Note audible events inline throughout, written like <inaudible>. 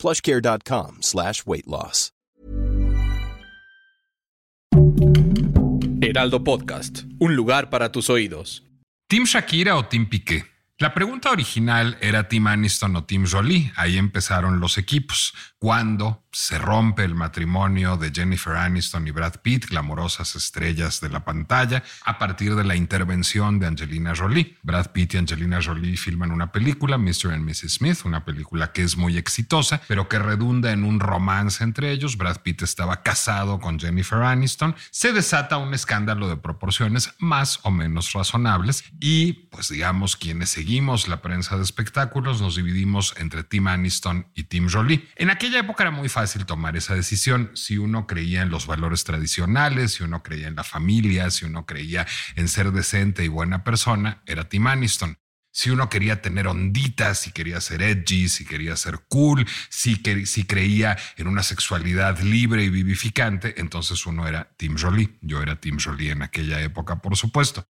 plushcare.com slash weight loss. Heraldo Podcast, un lugar para tus oídos. ¿Team Shakira o Team Piqué? La pregunta original era Team Aniston o Team Jolie. Ahí empezaron los equipos. Cuando se rompe el matrimonio de Jennifer Aniston y Brad Pitt, glamorosas estrellas de la pantalla, a partir de la intervención de Angelina Jolie. Brad Pitt y Angelina Jolie filman una película, Mr. and Mrs. Smith, una película que es muy exitosa, pero que redunda en un romance entre ellos. Brad Pitt estaba casado con Jennifer Aniston. Se desata un escándalo de proporciones más o menos razonables y, pues digamos, quienes seguimos la prensa de espectáculos nos dividimos entre Team Aniston y Team Jolie. En aquella época era muy fácil fácil tomar esa decisión. Si uno creía en los valores tradicionales, si uno creía en la familia, si uno creía en ser decente y buena persona, era Tim Aniston. Si uno quería tener onditas, si quería ser edgy, si quería ser cool, si, si creía en una sexualidad libre y vivificante, entonces uno era Tim Jolie. Yo era Tim Jolie en aquella época, por supuesto.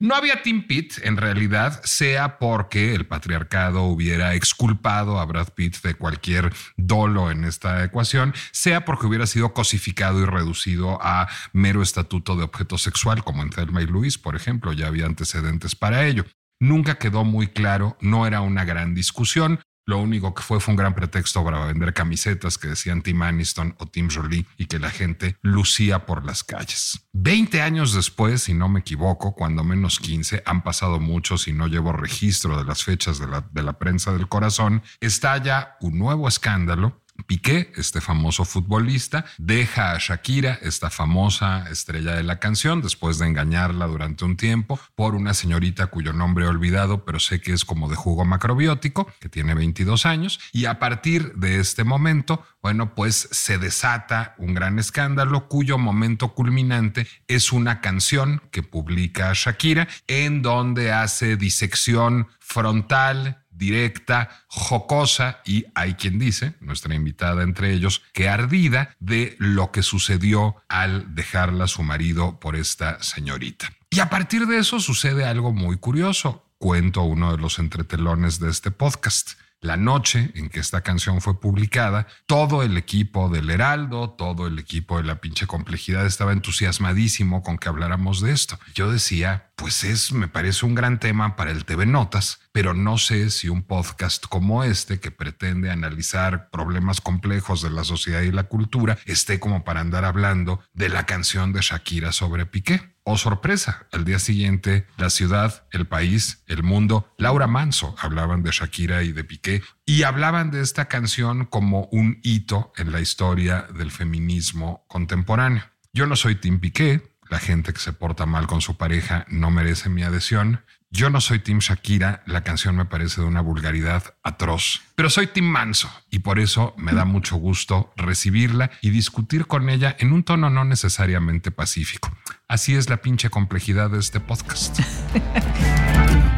No había Tim Pitt, en realidad, sea porque el patriarcado hubiera exculpado a Brad Pitt de cualquier dolo en esta ecuación, sea porque hubiera sido cosificado y reducido a mero estatuto de objeto sexual, como en Thelma y Luis, por ejemplo, ya había antecedentes para ello. Nunca quedó muy claro, no era una gran discusión. Lo único que fue fue un gran pretexto para vender camisetas que decían Tim Aniston o Tim Jolie y que la gente lucía por las calles. Veinte años después, si no me equivoco, cuando menos 15, han pasado muchos y no llevo registro de las fechas de la, de la prensa del corazón, estalla un nuevo escándalo Piqué, este famoso futbolista, deja a Shakira, esta famosa estrella de la canción, después de engañarla durante un tiempo por una señorita cuyo nombre he olvidado, pero sé que es como de jugo macrobiótico, que tiene 22 años, y a partir de este momento, bueno, pues se desata un gran escándalo cuyo momento culminante es una canción que publica Shakira en donde hace disección frontal directa, jocosa y hay quien dice, nuestra invitada entre ellos, que ardida de lo que sucedió al dejarla su marido por esta señorita. Y a partir de eso sucede algo muy curioso. Cuento uno de los entretelones de este podcast la noche en que esta canción fue publicada, todo el equipo del Heraldo, todo el equipo de la pinche complejidad estaba entusiasmadísimo con que habláramos de esto. Yo decía, pues es, me parece un gran tema para el TV Notas, pero no sé si un podcast como este, que pretende analizar problemas complejos de la sociedad y la cultura, esté como para andar hablando de la canción de Shakira sobre Piqué. Oh sorpresa, al día siguiente, la ciudad, el país, el mundo, Laura Manso hablaban de Shakira y de Piqué y hablaban de esta canción como un hito en la historia del feminismo contemporáneo. Yo no soy Tim Piqué, la gente que se porta mal con su pareja no merece mi adhesión. Yo no soy Tim Shakira, la canción me parece de una vulgaridad atroz, pero soy Tim Manso y por eso me da mucho gusto recibirla y discutir con ella en un tono no necesariamente pacífico. Así es la pinche complejidad de este podcast. <laughs>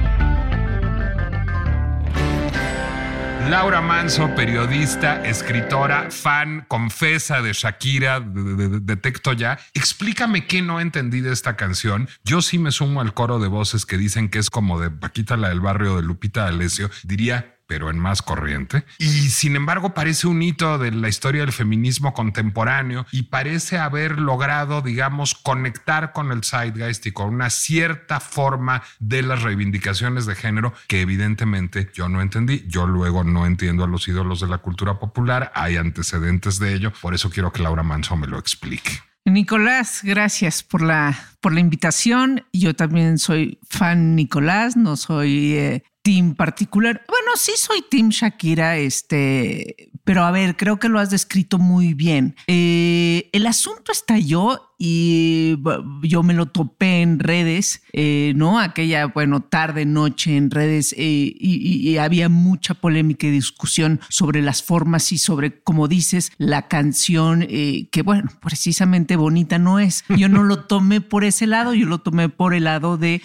Laura Manso, periodista, escritora, fan, confesa de Shakira, detecto ya. Explícame qué no entendí de esta canción. Yo sí me sumo al coro de voces que dicen que es como de Paquita la del barrio de Lupita Alessio. Diría, pero en más corriente. Y sin embargo parece un hito de la historia del feminismo contemporáneo y parece haber logrado, digamos, conectar con el zeitgeist y con una cierta forma de las reivindicaciones de género que evidentemente yo no entendí. Yo luego no entiendo a los ídolos de la cultura popular, hay antecedentes de ello, por eso quiero que Laura Manso me lo explique. Nicolás, gracias por la, por la invitación. Yo también soy fan Nicolás, no soy eh, team particular. Bueno, sí soy team Shakira, este, pero a ver, creo que lo has descrito muy bien. Eh, el asunto estalló y yo me lo topé en redes, eh, ¿no? Aquella, bueno, tarde, noche en redes eh, y, había mucha polémica y discusión sobre las formas y sobre, como dices, la canción, eh, que bueno, precisamente bonita no es. Yo no lo tomé por ese lado, yo lo tomé por el lado de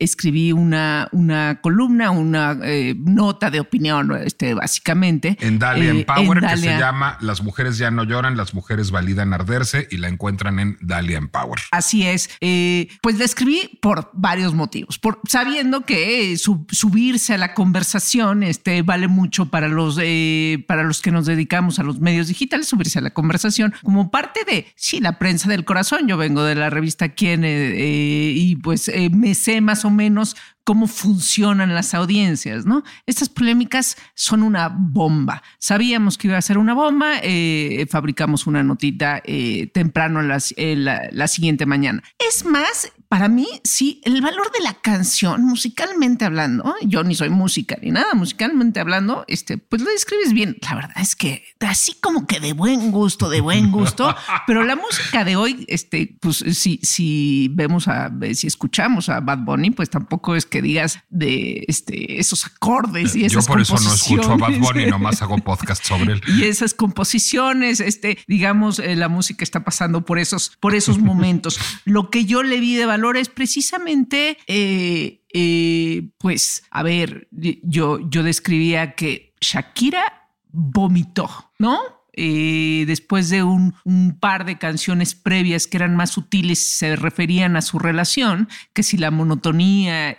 escribí una, una columna, una nota de opinión, este, básicamente. En Dalia Empower, que se llama Las mujeres ya no lloran, las mujeres validan arderse y la encuentran en Dalia Empower. Así es. Eh, pues la escribí por varios motivos. Por, sabiendo que subirse a la conversación este, vale mucho para los, eh, para los que nos dedicamos a los medios digitales, subirse a la conversación como parte de, sí, la prensa del corazón. Yo vengo de la revista Quién eh, y pues me sé más o menos cómo funcionan las audiencias, ¿no? Estas polémicas son una bomba. Sabíamos que iba a ser una bomba, eh, fabricamos una notita eh, temprano eh, la, siguiente mañana. Es más, para mí, sí, el valor de la canción, musicalmente hablando, yo ni soy música ni nada, musicalmente hablando, este, pues lo describes bien. La verdad es que así como que de buen gusto, de buen gusto, <laughs> pero la música de hoy, este, pues si, si vemos a, si escuchamos a Bad Bunny, pues tampoco es que digas de este, esos acordes y esas Yo por eso no escucho a Bad Bunny, nomás hago <laughs> podcast sobre él. Y esas composiciones, este, digamos, eh, la música está pasando por esos, por esos momentos. Lo que yo le vi de es precisamente, eh, eh, pues, a ver, yo, yo describía que Shakira vomitó, ¿no? Eh, después de un, par de canciones previas que eran más sutiles, se referían a su relación, que si la monotonía,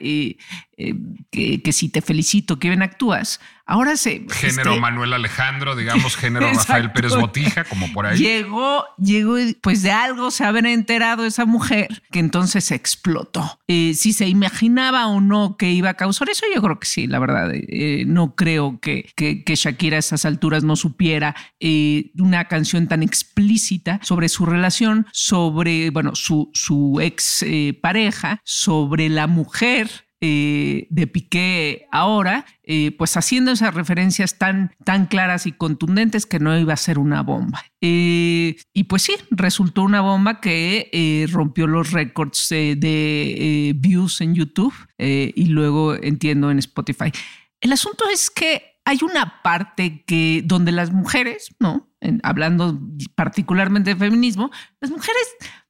eh, que, si te felicito, que bien actúas. Ahora se... Género este Manuel Alejandro, digamos, género <laughs> Rafael Pérez Botija, como por ahí. Llegó, llegó, pues de algo se habrá enterado esa mujer que entonces explotó. Eh, si se imaginaba o no que iba a causar eso, yo creo que sí, la verdad. Eh, no creo que, que, Shakira a esas alturas no supiera una canción tan explícita sobre su relación, sobre, bueno, su, su ex pareja, sobre la mujer eh, de Piqué ahora, eh, pues haciendo esas referencias tan, tan claras y contundentes que no iba a ser una bomba. Eh, y pues sí, resultó una bomba que rompió los récords de views en YouTube y luego entiendo en Spotify. El asunto es que hay una parte que donde las mujeres, ¿no? hablando particularmente de feminismo, las mujeres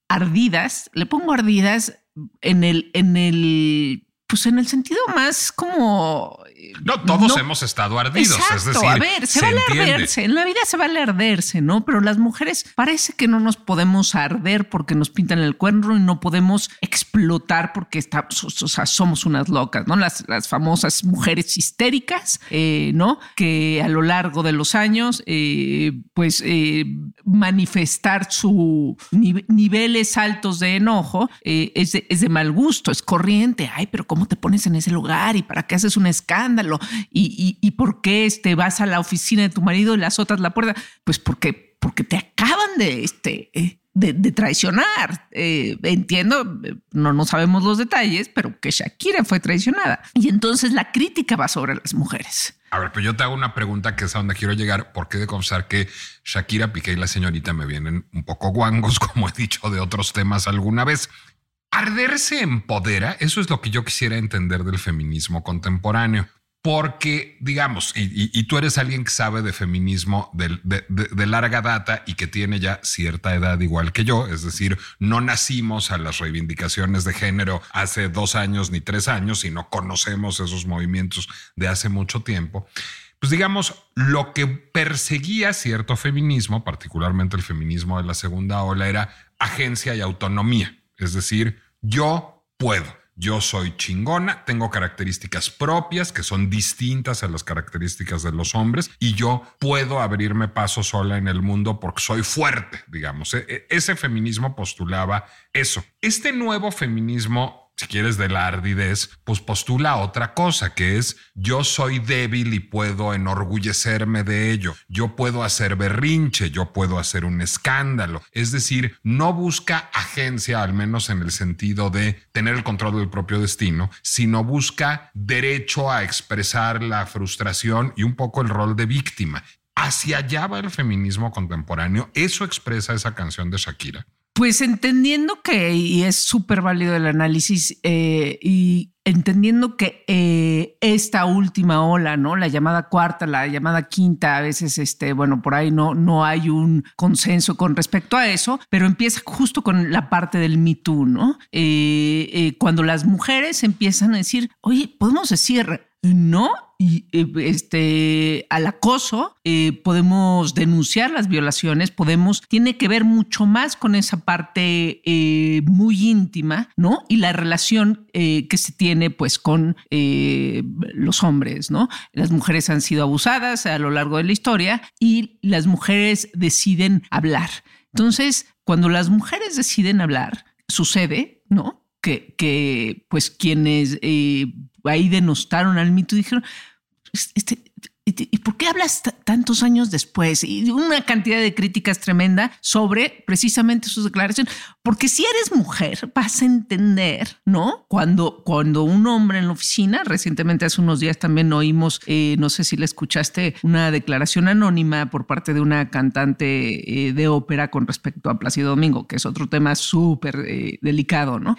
ardidas, le pongo ardidas en el, en el pues en el sentido más como no, todos hemos estado ardidos. es decir, a ver, se, vale arderse. En la vida se vale arderse, ¿no? Pero las mujeres parece que no nos podemos arder porque nos pintan el cuerno y no podemos explotar porque estamos, o sea, somos unas locas, ¿no? Las, las famosas mujeres histéricas, eh, ¿no? Que a lo largo de los años, eh, pues eh, manifestar sus niveles altos de enojo es de, es de mal gusto, es corriente. Ay, pero ¿cómo te pones en ese lugar y para qué haces un escándalo? ¿Y, y, por qué este, vas a la oficina de tu marido y le azotas la puerta? Pues porque, porque te acaban de, este, eh, de, traicionar. Eh, entiendo, no, no sabemos los detalles, pero que Shakira fue traicionada. Y entonces la crítica va sobre las mujeres. A ver, pero yo te hago una pregunta que es a donde quiero llegar, porque de confesar que Shakira, Piqué y la señorita me vienen un poco guangos, <laughs> como he dicho de otros temas alguna vez. Arderse empodera, eso es lo que yo quisiera entender del feminismo contemporáneo. Porque, digamos, y, tú eres alguien que sabe de feminismo de, larga data y que tiene ya cierta edad igual que yo, es decir, no nacimos a las reivindicaciones de género hace dos años ni tres años, sino conocemos esos movimientos de hace mucho tiempo. Pues digamos, lo que perseguía cierto feminismo, particularmente el feminismo de la segunda ola, era agencia y autonomía. Es decir, yo puedo. Yo soy chingona, tengo características propias que son distintas a las características de los hombres y yo puedo abrirme paso sola en el mundo porque soy fuerte, digamos. E, e, ese feminismo postulaba eso. Este nuevo feminismo si quieres de la ardidez, pues postula otra cosa, que es yo soy débil y puedo enorgullecerme de ello, yo puedo hacer berrinche, yo puedo hacer un escándalo. Es decir, no busca agencia, al menos en el sentido de tener el control del propio destino, sino busca derecho a expresar la frustración y un poco el rol de víctima. Hacia allá va el feminismo contemporáneo. Eso expresa esa canción de Shakira. Pues entendiendo que, y es súper válido el análisis, eh, y entendiendo que eh, esta última ola, ¿no? La llamada cuarta, la llamada quinta, a veces, este, bueno, por ahí no, no hay un consenso con respecto a eso, pero empieza justo con la parte del Me Too, ¿no? Eh, cuando las mujeres empiezan a decir, oye, podemos decir, no y eh, este al acoso eh, podemos denunciar las violaciones podemos tiene que ver mucho más con esa parte eh, muy íntima no y la relación que se tiene pues con los hombres no las mujeres han sido abusadas a lo largo de la historia y las mujeres deciden hablar. Entonces cuando las mujeres deciden hablar sucede no que, pues quienes ahí denostaron al mito dijeron, este, ¿Y por qué hablas tantos años después? Y una cantidad de críticas tremenda sobre precisamente sus declaraciones. Porque si eres mujer, vas a entender, ¿no? Cuando, cuando un hombre en la oficina, recientemente hace unos días también oímos, eh, no sé si le escuchaste, una declaración anónima por parte de una cantante eh, de ópera con respecto a Plácido Domingo, que es otro tema súper eh, delicado, ¿no?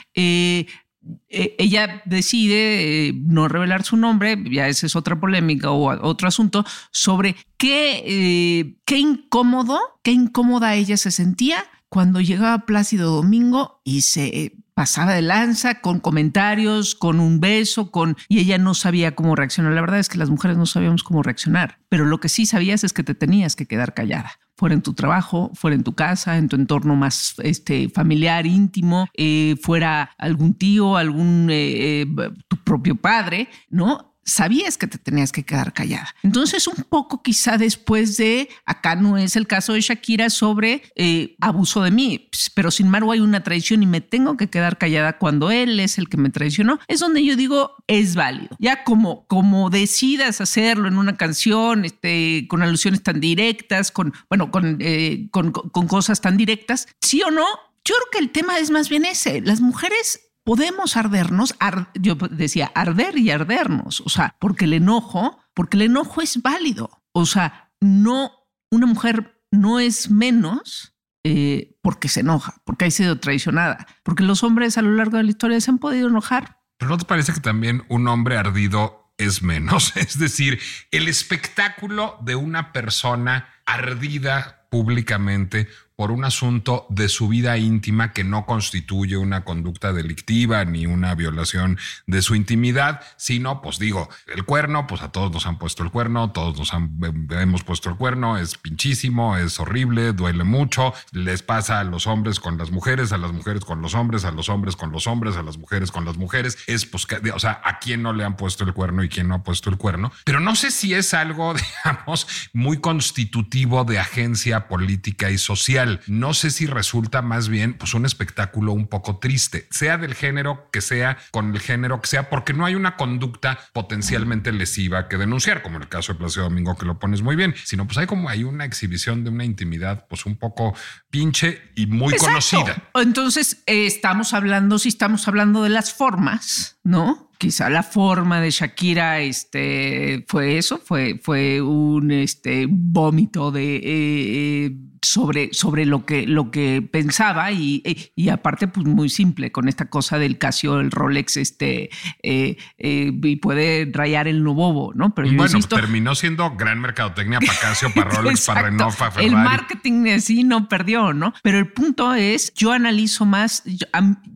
Eh, ella decide eh, no revelar su nombre, ya esa es otra polémica o otro asunto, sobre qué, eh, qué incómodo, qué incómoda ella se sentía cuando llegaba Plácido Domingo y se pasaba de lanza con comentarios, con un beso, con y ella no sabía cómo reaccionar. La verdad es que las mujeres no sabíamos cómo reaccionar, pero lo que sí sabías es que te tenías que quedar callada fuera en tu trabajo, fuera en tu casa, en tu entorno más este, familiar, íntimo, eh, fuera algún tío, algún eh, eh, tu propio padre, ¿no? Sabías que te tenías que quedar callada. Entonces, un poco quizá después de, acá no es el caso de Shakira sobre eh, abuso de mí, pero sin embargo hay una traición y me tengo que quedar callada cuando él es el que me traicionó, es donde yo digo, es válido. Ya como, como decidas hacerlo en una canción, este, con alusiones tan directas, con, bueno, con, eh, con, con cosas tan directas, sí o no, yo creo que el tema es más bien ese. Las mujeres podemos ardernos, yo decía arder y ardernos, o sea, porque el enojo, porque el enojo es válido, o sea, no, una mujer no es menos eh, porque se enoja, porque ha sido traicionada, porque los hombres a lo largo de la historia se han podido enojar. Pero ¿no te parece que también un hombre ardido es menos? <laughs> Es decir, el espectáculo de una persona ardida públicamente por un asunto de su vida íntima que no constituye una conducta delictiva ni una violación de su intimidad, sino, pues digo, el cuerno, pues a todos nos han puesto el cuerno, todos nos han, hemos puesto el cuerno, es pinchísimo, es horrible, duele mucho, les pasa a los hombres con las mujeres, a las mujeres con los hombres, a los hombres con los hombres, a las mujeres con las mujeres, es pues, o sea, a quién no le han puesto el cuerno y quién no ha puesto el cuerno, pero no sé si es algo, <laughs> digamos, muy constitutivo de agencia política y social no sé si resulta más bien pues un espectáculo un poco triste, sea del género que sea, con el género que sea, porque no hay una conducta potencialmente lesiva que denunciar, como en el caso de Placio Domingo que lo pones muy bien, sino pues hay como hay una exhibición de una intimidad pues un poco pinche y muy conocida. Entonces, eh, estamos hablando, si estamos hablando de las formas, ¿no? quizá la forma de Shakira este, fue eso, fue, fue un este, vómito de, eh, eh, sobre, sobre lo, que, lo que pensaba y, y, aparte pues muy simple con esta cosa del Casio, el Rolex, este, eh, y puede rayar el bobo, ¿no? Pero bueno, terminó siendo gran mercadotecnia para Casio, para <laughs> Rolex, para Renault, para Ferrari. El marketing así no perdió, ¿no? Pero el punto es, yo analizo más,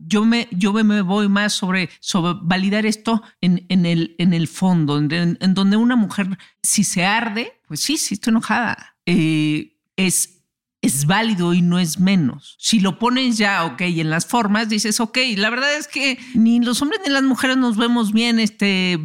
yo, me, yo me voy más sobre, sobre validar esto en, en, el, en el fondo, en, donde una mujer, si se arde, pues sí, sí estoy enojada. Eh, es, es válido y no es menos. Si lo pones ya, ok, en las formas, dices, ok, la verdad es que ni los hombres ni las mujeres nos vemos bien, este,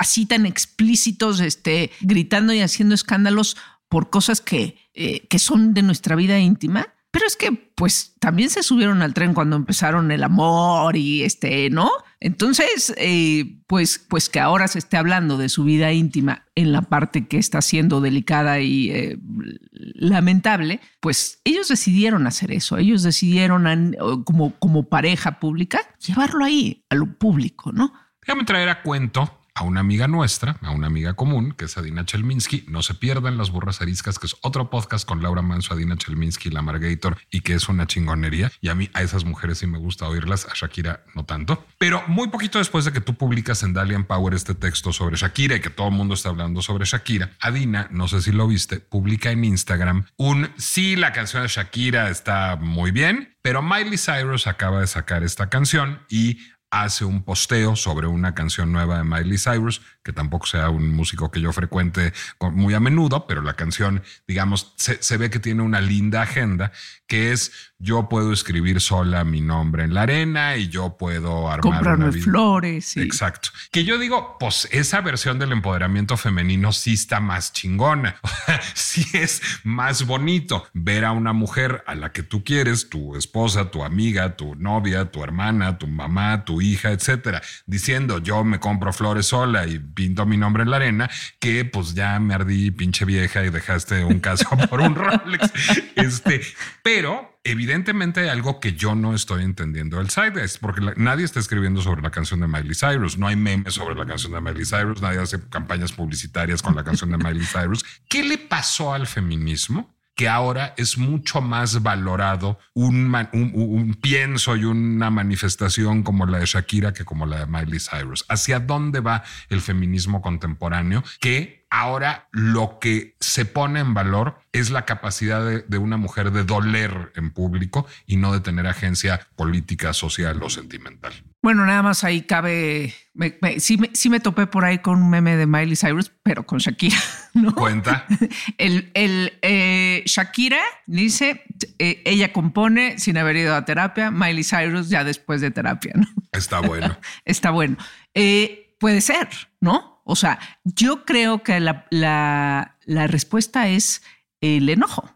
así tan explícitos, este, gritando y haciendo escándalos por cosas que, eh, que son de nuestra vida íntima. Pero es que, pues, también se subieron al tren cuando empezaron el amor y este, ¿no? Entonces, eh, pues, pues que ahora se esté hablando de su vida íntima en la parte que está siendo delicada y eh, lamentable, pues ellos decidieron hacer eso. Ellos decidieron, como, como pareja pública, llevarlo ahí, a lo público, ¿no? Déjame traer a cuento a una amiga nuestra, a una amiga común, que es Adina Chelminsky. No se pierdan las burras ariscas, que es otro podcast con Laura Manso, Adina Chelminsky, la Margator, y que es una chingonería. Y a mí, a esas mujeres sí me gusta oírlas, a Shakira no tanto. Pero muy poquito después de que tú publicas en Dalian Power este texto sobre Shakira y que todo el mundo está hablando sobre Shakira, Adina, no sé si lo viste, publica en Instagram un sí, la canción de Shakira está muy bien, pero Miley Cyrus acaba de sacar esta canción y hace un posteo sobre una canción nueva de Miley Cyrus, que tampoco sea un músico que yo frecuente muy a menudo, pero la canción, digamos, se, ve que tiene una linda agenda, que es yo puedo escribir sola mi nombre en la arena y yo puedo armar comprarme flores. Exacto. Que yo digo, pues esa versión del empoderamiento femenino sí está más chingona, <laughs> sí es más bonito ver a una mujer a la que tú quieres, tu esposa, tu amiga, tu novia, tu hermana, tu mamá, tu hija, etcétera, diciendo yo me compro flores sola y pinto mi nombre en la arena, que pues ya me ardí pinche vieja y dejaste un caso <laughs> por un Rolex. Este, pero evidentemente hay algo que yo no estoy entendiendo del side es porque nadie está escribiendo sobre la canción de Miley Cyrus, no hay memes sobre la canción de Miley Cyrus, nadie hace campañas publicitarias con la canción de Miley Cyrus. ¿Qué le pasó al feminismo? Que ahora es mucho más valorado un, pienso y una manifestación como la de Shakira que como la de Miley Cyrus. ¿Hacia dónde va el feminismo contemporáneo? Que ahora lo que se pone en valor es la capacidad de, una mujer de doler en público y no de tener agencia política, social o sentimental. Bueno, nada más ahí cabe. sí, me, topé por ahí con un meme de Miley Cyrus, pero con Shakira. <laughs> ¿no? Cuenta. <laughs> El, eh, Shakira dice: eh, ella compone sin haber ido a terapia, Miley Cyrus ya después de terapia. ¿no? Está bueno. <laughs> Está bueno. Eh, puede ser, ¿no? O sea, yo creo que la, la, la respuesta es el enojo.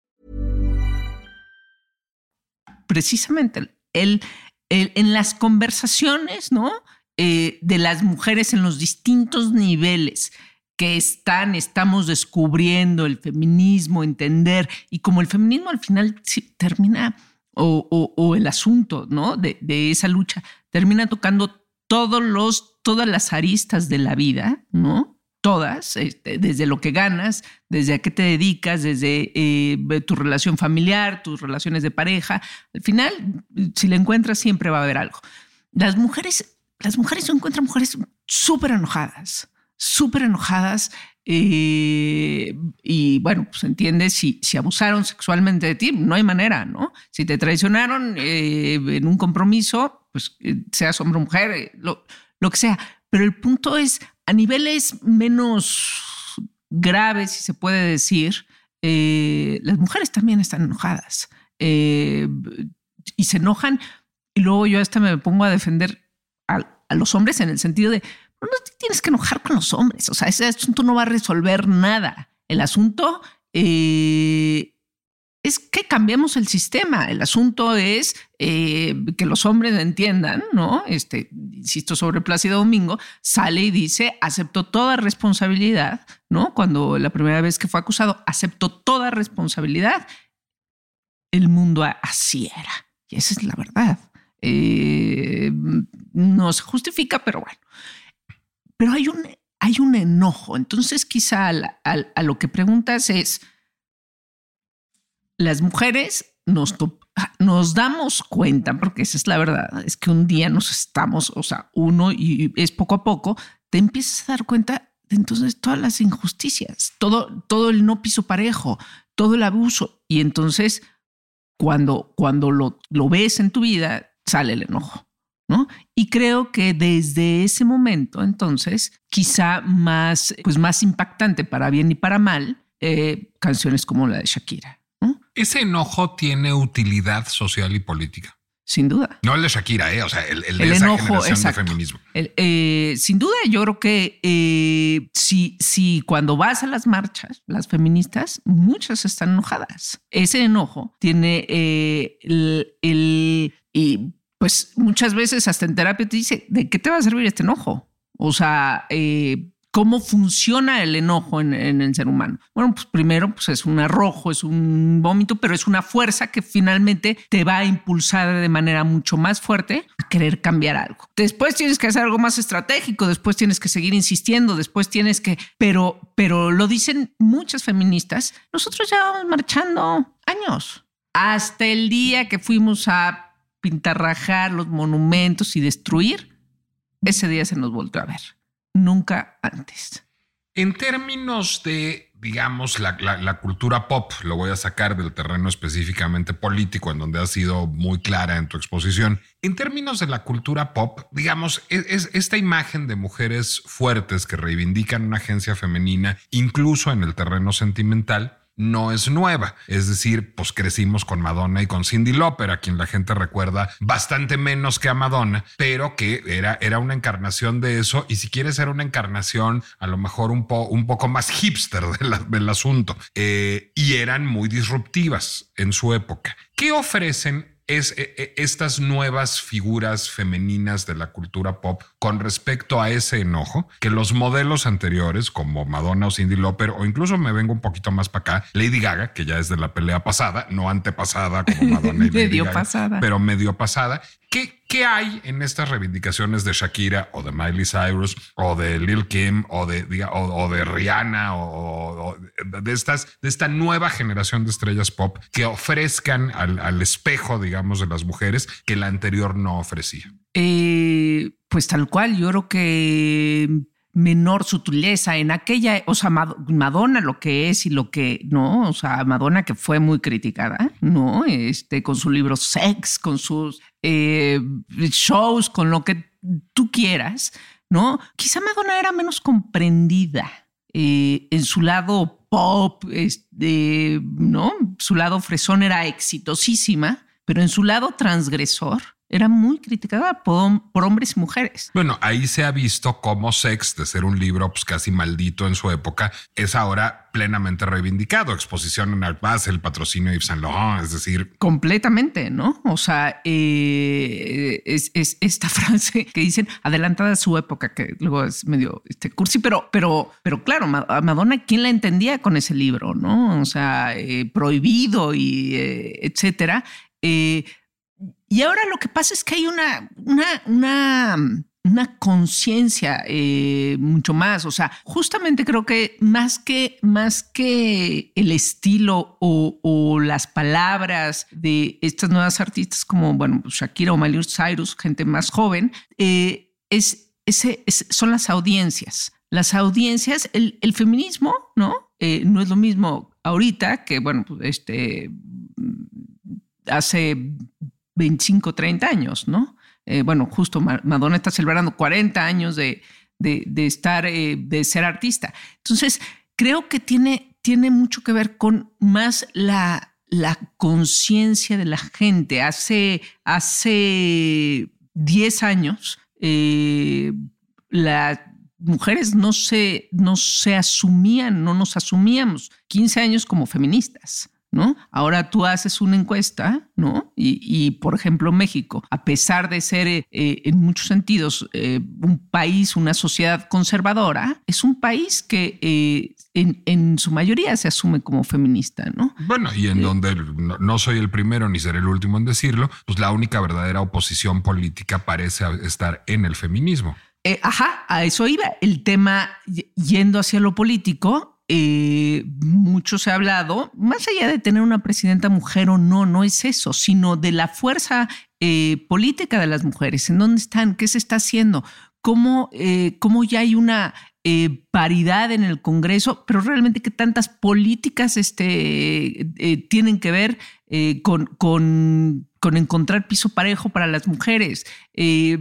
Precisamente el, en las conversaciones, ¿no? Eh, de las mujeres en los distintos niveles que están, estamos descubriendo el feminismo, entender, y como el feminismo al final termina, o, el asunto ¿no? de, esa lucha, termina tocando todos los, todas las aristas de la vida, ¿no? Todas, este, desde lo que ganas, desde a qué te dedicas, desde eh, tu relación familiar, tus relaciones de pareja. Al final, si le encuentras, siempre va a haber algo. Las mujeres, las mujeres se encuentran mujeres súper enojadas, súper enojadas eh, y bueno, pues entiendes, si, si abusaron sexualmente de ti, no hay manera, ¿no? Si te traicionaron eh, en un compromiso, pues eh, seas hombre o mujer, lo, lo, que sea. Pero el punto es, a niveles menos graves, si se puede decir, las mujeres también están enojadas y se enojan. Y luego yo hasta me pongo a defender a los hombres en el sentido de, no te tienes que enojar con los hombres. O sea, ese asunto no va a resolver nada. El asunto eh, es que cambiemos el sistema. El asunto es eh, que los hombres entiendan, ¿no? Este, insisto sobre Plácido Domingo, sale y dice, aceptó toda responsabilidad, ¿no? Cuando la primera vez que fue acusado, aceptó toda responsabilidad. El mundo así era. Y esa es la verdad. Eh, no se justifica, pero bueno pero hay un, hay un enojo. Entonces, quizá a, lo que preguntas es, las mujeres nos, nos damos cuenta, porque esa es la verdad, es que un día nos estamos, o sea, uno y es poco a poco, te empiezas a dar cuenta de entonces todas las injusticias, todo, todo el no piso parejo, todo el abuso. Y entonces, cuando, cuando lo, lo ves en tu vida, sale el enojo. Y creo que desde ese momento, entonces, quizá más, pues más impactante para bien y para mal, eh, canciones como la de Shakira. ¿Ese enojo tiene utilidad social y política? sin duda. No el de Shakira, ¿eh? o sea, el, de esa generación de feminismo. Eh, sin duda, yo creo que eh, si, si cuando vas a las marchas, las feministas, muchas están enojadas. Ese enojo tiene eh, el, el, y pues muchas veces hasta en terapia te dice, ¿de qué te va a servir este enojo? O sea, eh, ¿Cómo funciona el enojo en, el ser humano? Bueno, pues primero pues es un arrojo, es un vómito, pero es una fuerza que finalmente te va a impulsar de manera mucho más fuerte a querer cambiar algo. Después tienes que hacer algo más estratégico, después tienes que seguir insistiendo, después tienes que, pero, pero lo dicen muchas feministas, nosotros ya vamos marchando años, hasta el día que fuimos a pintarrajar los monumentos y destruir, ese día se nos volvió a ver nunca antes. En términos de, digamos, la, cultura pop, lo voy a sacar del terreno específicamente político, en donde has sido muy clara en tu exposición. En términos de la cultura pop, digamos, es, es esta imagen de mujeres fuertes que reivindican una agencia femenina, incluso en el terreno sentimental, no es nueva. Es decir, pues crecimos con Madonna y con Cindy Lauper, a quien la gente recuerda bastante menos que a Madonna, pero que era, era una encarnación de eso. Y si quieres ser una encarnación, a lo mejor un, un poco más hipster del asunto. Eh, y eran muy disruptivas en su época. ¿Qué ofrecen es e, e, estas nuevas figuras femeninas de la cultura pop con respecto a ese enojo que los modelos anteriores como Madonna o Cindy Lauper o incluso me vengo un poquito más para acá, Lady Gaga, que ya es de la pelea pasada, no antepasada como <laughs> Madonna y Lady medio pasada. pero medio pasada, ¿Qué, ¿Qué, hay en estas reivindicaciones de Shakira o de Miley Cyrus o de Lil Kim o de, o, de Rihanna o, de, estas, de esta nueva generación de estrellas pop que ofrezcan al, espejo, digamos, de las mujeres que la anterior no ofrecía? Eh, pues tal cual, yo creo que menor sutileza en aquella, o sea, Madonna lo que es y lo que no, o sea, Madonna que fue muy criticada, ¿no? Este, con su libro Sex, con sus eh, shows, con lo que tú quieras, ¿no? Quizá Madonna era menos comprendida eh, en su lado pop, este, ¿no? Su lado fresón era exitosísima, pero en su lado transgresor, era muy criticada por, hombres y mujeres. Bueno, ahí se ha visto cómo Sex, de ser un libro pues, casi maldito en su época, es ahora plenamente reivindicado. Exposición en Art Basel, el patrocinio de Yves Saint Laurent, es decir. Completamente, ¿no? O sea, eh, es, esta <laughs> frase que dicen adelantada a su época, que luego es medio este, cursi, pero, pero, pero claro, a Madonna, ¿quién la entendía con ese libro, no? O sea, eh, prohibido y eh, etcétera. Y ahora lo que pasa es que hay una, una, una, conciencia eh, mucho más. O sea, justamente creo que más que, más que el estilo o, las palabras de estas nuevas artistas como, bueno, Shakira o Miley Cyrus, gente más joven, eh, es, ese, son las audiencias. Las audiencias, el, feminismo, ¿no? Eh, no es lo mismo ahorita que, bueno, pues, este, hace 25, 30 años, ¿no? Eh, bueno, justo Madonna está celebrando 40 años de, de, estar, eh, de ser artista. Entonces, creo que tiene, tiene mucho que ver con más la, la conciencia de la gente. Hace, hace 10 años, eh, las mujeres no se, no se asumían, no nos asumíamos 15 años como feministas. ¿No? Ahora tú haces una encuesta, ¿no? Y, por ejemplo, México, a pesar de ser eh, en muchos sentidos eh, un país, una sociedad conservadora, es un país que eh, en, su mayoría se asume como feminista, ¿no? Bueno, y en donde no, soy el primero ni seré el último en decirlo, pues la única verdadera oposición política parece estar en el feminismo. ajá, a eso iba. El tema yendo hacia lo político eh, mucho se ha hablado, más allá de tener una presidenta mujer o no, no es eso, sino de la fuerza eh, política de las mujeres, en dónde están, qué se está haciendo, cómo, eh, cómo ya hay una paridad en el Congreso, pero realmente qué tantas políticas este, tienen que ver con, con con encontrar piso parejo para las mujeres. Eh,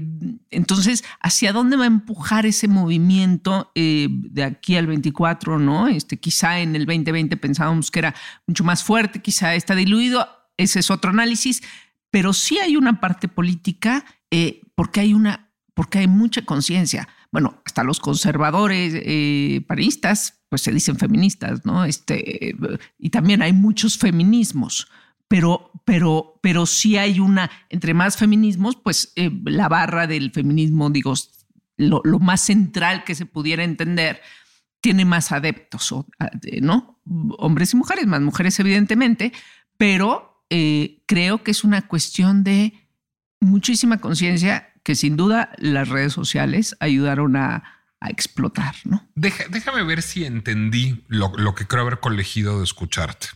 entonces, ¿hacia dónde va a empujar ese movimiento eh, de aquí al 24? ¿no? Este, quizá en el 2020 pensábamos que era mucho más fuerte, quizá está diluido, ese es otro análisis, pero sí hay una parte política eh, porque hay una, porque hay mucha conciencia. Bueno, hasta los conservadores eh, paristas, pues se dicen feministas, ¿no? Este, y también hay muchos feminismos pero, pero, pero sí hay una, entre más feminismos, pues eh, la barra del feminismo, digo, lo, más central que se pudiera entender, tiene más adeptos, ¿no? Hombres y mujeres, más mujeres evidentemente, pero eh, creo que es una cuestión de muchísima conciencia que sin duda las redes sociales ayudaron a, explotar, ¿no? déjame ver si entendí lo, lo que creo haber colegido de escucharte.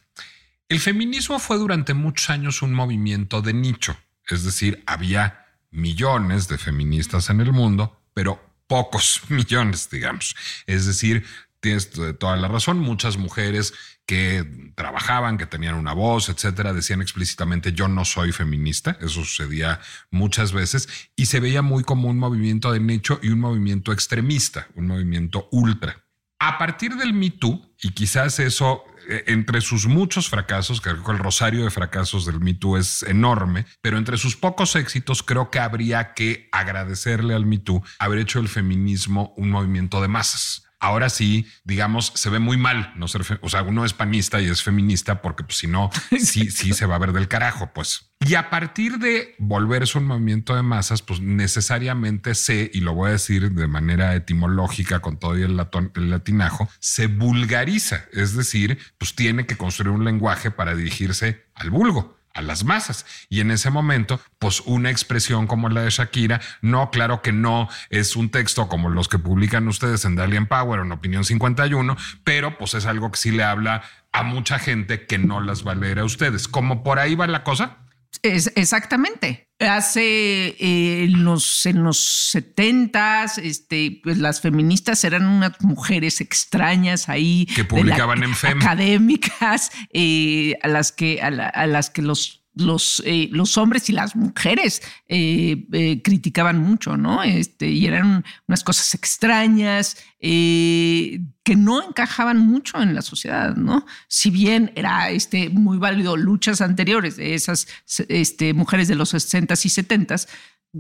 El feminismo fue durante muchos años un movimiento de nicho, es decir, había millones de feministas en el mundo, pero pocos <laughs> millones, digamos. Es decir, tienes toda la razón, muchas mujeres que trabajaban, que tenían una voz, etcétera, decían explícitamente yo no soy feminista, eso sucedía muchas veces y se veía muy como un movimiento de nicho y un movimiento extremista, un movimiento ultra. A partir del Me Too, y quizás eso eh, entre sus muchos fracasos, creo que el rosario de fracasos del Me Too es enorme, pero entre sus pocos éxitos creo que habría que agradecerle al Me Too haber hecho el feminismo un movimiento de masas ahora sí, digamos, se ve muy mal no ser, o sea, uno es panista y es feminista porque pues, si no, <laughs> sí, sí se va a ver del carajo, pues. Y a partir de volverse un movimiento de masas, pues necesariamente se, y lo voy a decir de manera etimológica con todo el, el latinajo, se vulgariza, es decir, pues tiene que construir un lenguaje para dirigirse al vulgo a las masas. Y en ese momento, pues una expresión como la de Shakira, no, claro que no es un texto como los que publican ustedes en Dalian Power o en Opinión 51, pero pues es algo que sí le habla a mucha gente que no las va a leer a ustedes. ¿Como por ahí va la cosa? Es, exactamente. Hace eh, en los en los setentas, este, pues las feministas eran unas mujeres extrañas ahí que publicaban en FEM. académicas eh, a las que a las que los los, eh, los hombres y las mujeres eh, eh, criticaban mucho, ¿no? Este, y eran unas cosas extrañas que no encajaban mucho en la sociedad, ¿no? Si bien era este, muy válido luchas anteriores de esas este, mujeres de los 60s y 70s,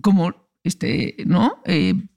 como este, ¿no?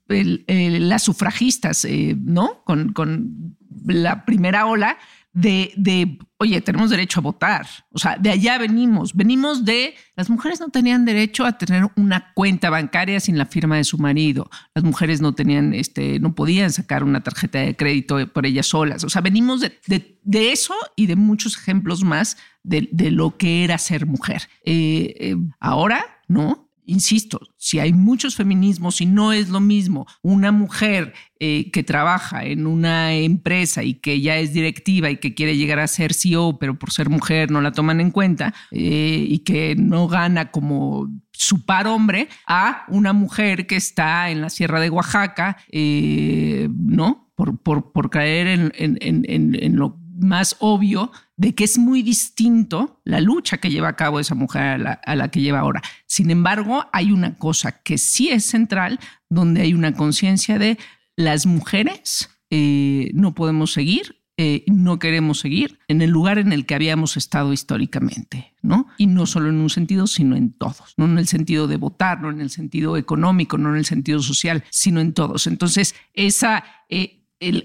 las sufragistas, ¿no? Con, con la primera ola de, oye, tenemos derecho a votar. O sea, de allá venimos. Venimos de, las mujeres no tenían derecho a tener una cuenta bancaria sin la firma de su marido. Las mujeres no tenían, este, no podían sacar una tarjeta de crédito por ellas solas. O sea, venimos de, de, eso y de muchos ejemplos más de, lo que era ser mujer. Eh, eh, ahora, ¿no? Insisto, si hay muchos feminismos y no es lo mismo una mujer eh, que trabaja en una empresa y que ya es directiva y que quiere llegar a ser CEO, pero por ser mujer no la toman en cuenta eh, y que no gana como su par hombre, a una mujer que está en la Sierra de Oaxaca, eh, ¿no? Por, por, caer en, en lo más obvio de que es muy distinto la lucha que lleva a cabo esa mujer a la, que lleva ahora. Sin embargo, hay una cosa que sí es central, donde hay una conciencia de las mujeres eh, no podemos seguir, eh, no queremos seguir en el lugar en el que habíamos estado históricamente, ¿no? Y no solo en un sentido, sino en todos, no en el sentido de votar, no en el sentido económico, no en el sentido social, sino en todos. Entonces, esa... Eh,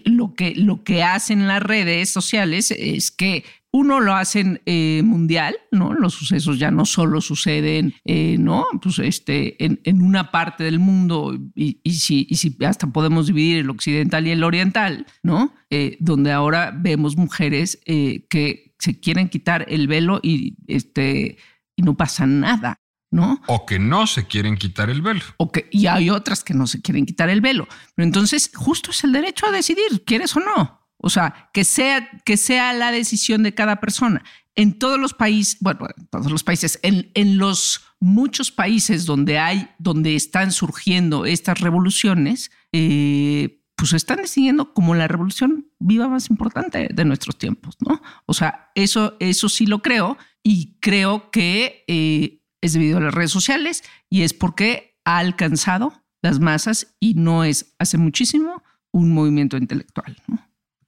lo, que, lo que hacen las redes sociales es que uno lo hacen eh, mundial, ¿no? Los sucesos ya no solo suceden, eh, ¿no? Pues este, en, en, una parte del mundo, y, y, si, y, si, hasta podemos dividir el occidental y el oriental, ¿no? Eh, donde ahora vemos mujeres que se quieren quitar el velo y, este, y no pasa nada. ¿no? O que no se quieren quitar el velo. O que, y hay otras que no se quieren quitar el velo. Pero entonces, justo es el derecho a decidir, ¿quieres o no? O sea, que sea, que sea la decisión de cada persona. En todos los países, bueno, en todos los países, en, en los muchos países donde hay, donde están surgiendo estas revoluciones, eh, pues están decidiendo como la revolución viva más importante de nuestros tiempos, ¿no? O sea, eso, eso sí lo creo y creo que eh, es debido a las redes sociales y es porque ha alcanzado las masas y no es hace muchísimo un movimiento intelectual.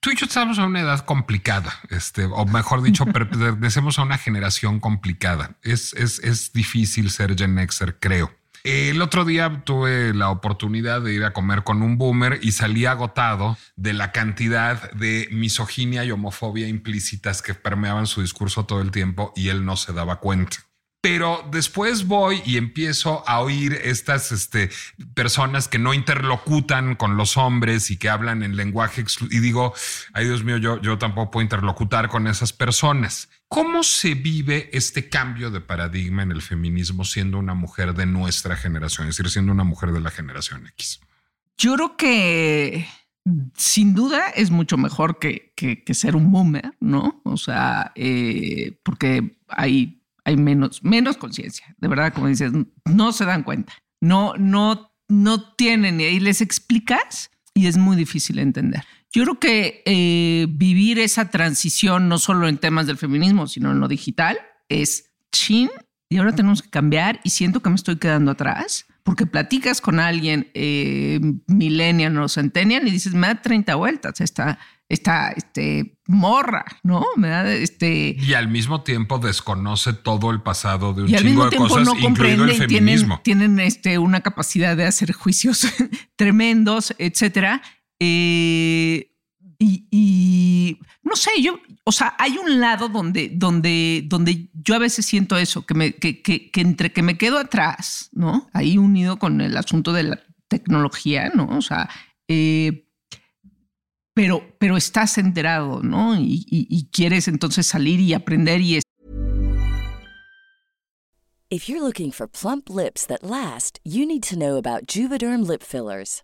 Tú y yo estamos a una edad complicada, este, o mejor dicho, <laughs> pertenecemos a una generación complicada. Es, es, es difícil ser Gen Xer, creo. El otro día tuve la oportunidad de ir a comer con un boomer y salí agotado de la cantidad de misoginia y homofobia implícitas que permeaban su discurso todo el tiempo y él no se daba cuenta. Pero después voy y empiezo a oír estas este, personas que no interlocutan con los hombres y que hablan en lenguaje y digo, ay Dios mío, yo, yo tampoco puedo interlocutar con esas personas. ¿Cómo se vive este cambio de paradigma en el feminismo siendo una mujer de nuestra generación, es decir, siendo una mujer de la generación X? Yo creo que sin duda es mucho mejor que, que, ser un boomer, ¿no? O sea, eh, porque hay hay menos, menos conciencia. De verdad, como dices, no se dan cuenta. No, no, no tienen. Y les explicas y es muy difícil entender. Yo creo que eh, vivir esa transición, no solo en temas del feminismo, sino en lo digital, es chin. Y ahora tenemos que cambiar y siento que me estoy quedando atrás porque platicas con alguien eh, millennial o centennial y dices, me da 30 vueltas esta, esta este, morra, ¿no? Me da este... Y al mismo tiempo desconoce todo el pasado de un y al mismo tiempo no comprende el feminismo. Tienen, tienen este, una capacidad de hacer juicios <laughs> tremendos, etcétera. Eh, y, no sé, yo, o sea, hay un lado donde, donde, donde yo a veces siento eso, que, me, que, que, entre que me quedo atrás, ¿no? Ahí unido con el asunto de la tecnología, ¿no? O sea, eh, pero, pero estás enterado, ¿no? Y, quieres entonces salir y aprender y If you're looking for plump lips that last, you need to know about Juvederm lip fillers.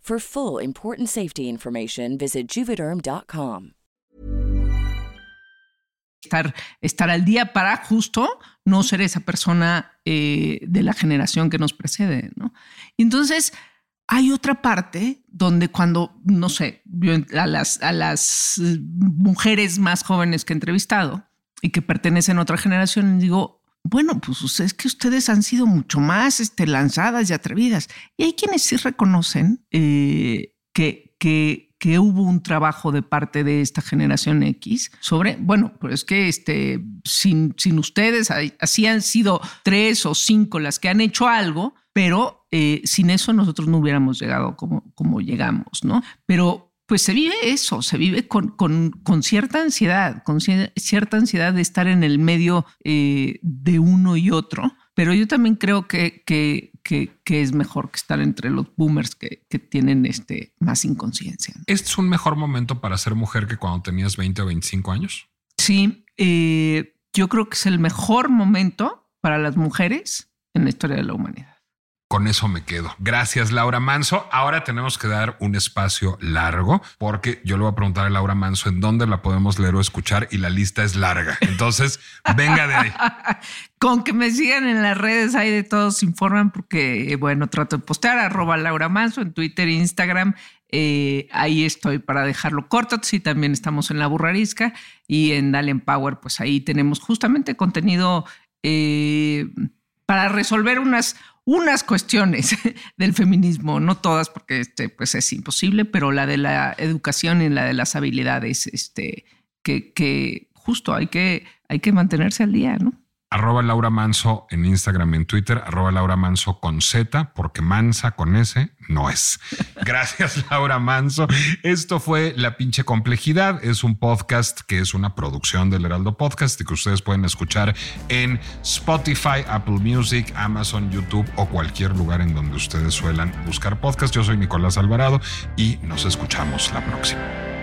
For full important safety information, visit juvederm.com. Estar, estar al día para justo no ser esa persona eh, de la generación que nos precede, ¿no? Entonces hay otra parte donde cuando, no sé, a las, a las mujeres más jóvenes que he entrevistado y que pertenecen a otra generación, digo, bueno, pues es que ustedes han sido mucho más este, lanzadas y atrevidas. Y hay quienes sí reconocen eh, que, que, hubo un trabajo de parte de esta generación X sobre, bueno, pues es que este, sin, sin ustedes, así han sido tres o cinco las que han hecho algo, pero eh, sin eso nosotros no hubiéramos llegado como, como llegamos, ¿no? Pero pues se vive eso, se vive con, con, cierta ansiedad, con cierta ansiedad de estar en el medio eh, de uno y otro. Pero yo también creo que, que, que, es mejor que estar entre los boomers que, tienen este, más inconsciencia. ¿Este es un mejor momento para ser mujer que cuando tenías 20 o 25 años? Sí, eh, yo creo que es el mejor momento para las mujeres en la historia de la humanidad. Con eso me quedo. Gracias, Laura Manso. Ahora tenemos que dar un espacio largo porque yo le voy a preguntar a Laura Manso en dónde la podemos leer o escuchar y la lista es larga. Entonces, <laughs> venga de ahí. Con que me sigan en las redes, ahí de todos informan porque, bueno, trato de postear arroba Laura Manso en Twitter e Instagram. Eh, ahí estoy para dejarlo corto. Sí, también estamos en la burrarisca y en Dalen Power, pues ahí tenemos justamente contenido eh, para resolver unas unas cuestiones <laughs> del feminismo, no todas porque este, pues es imposible, pero la de la educación y la de las habilidades, este, que, que justo hay que, hay que mantenerse al día, ¿no? Arroba Laura Manso en Instagram y en Twitter, arroba Laura Manso con Z, porque Mansa con S no es. <laughs> Gracias, Laura Manso. Esto fue La pinche complejidad. Es un podcast que es una producción del Heraldo Podcast y que ustedes pueden escuchar en Spotify, Apple Music, Amazon, YouTube o cualquier lugar en donde ustedes suelan buscar podcast. Yo soy Nicolás Alvarado y nos escuchamos la próxima.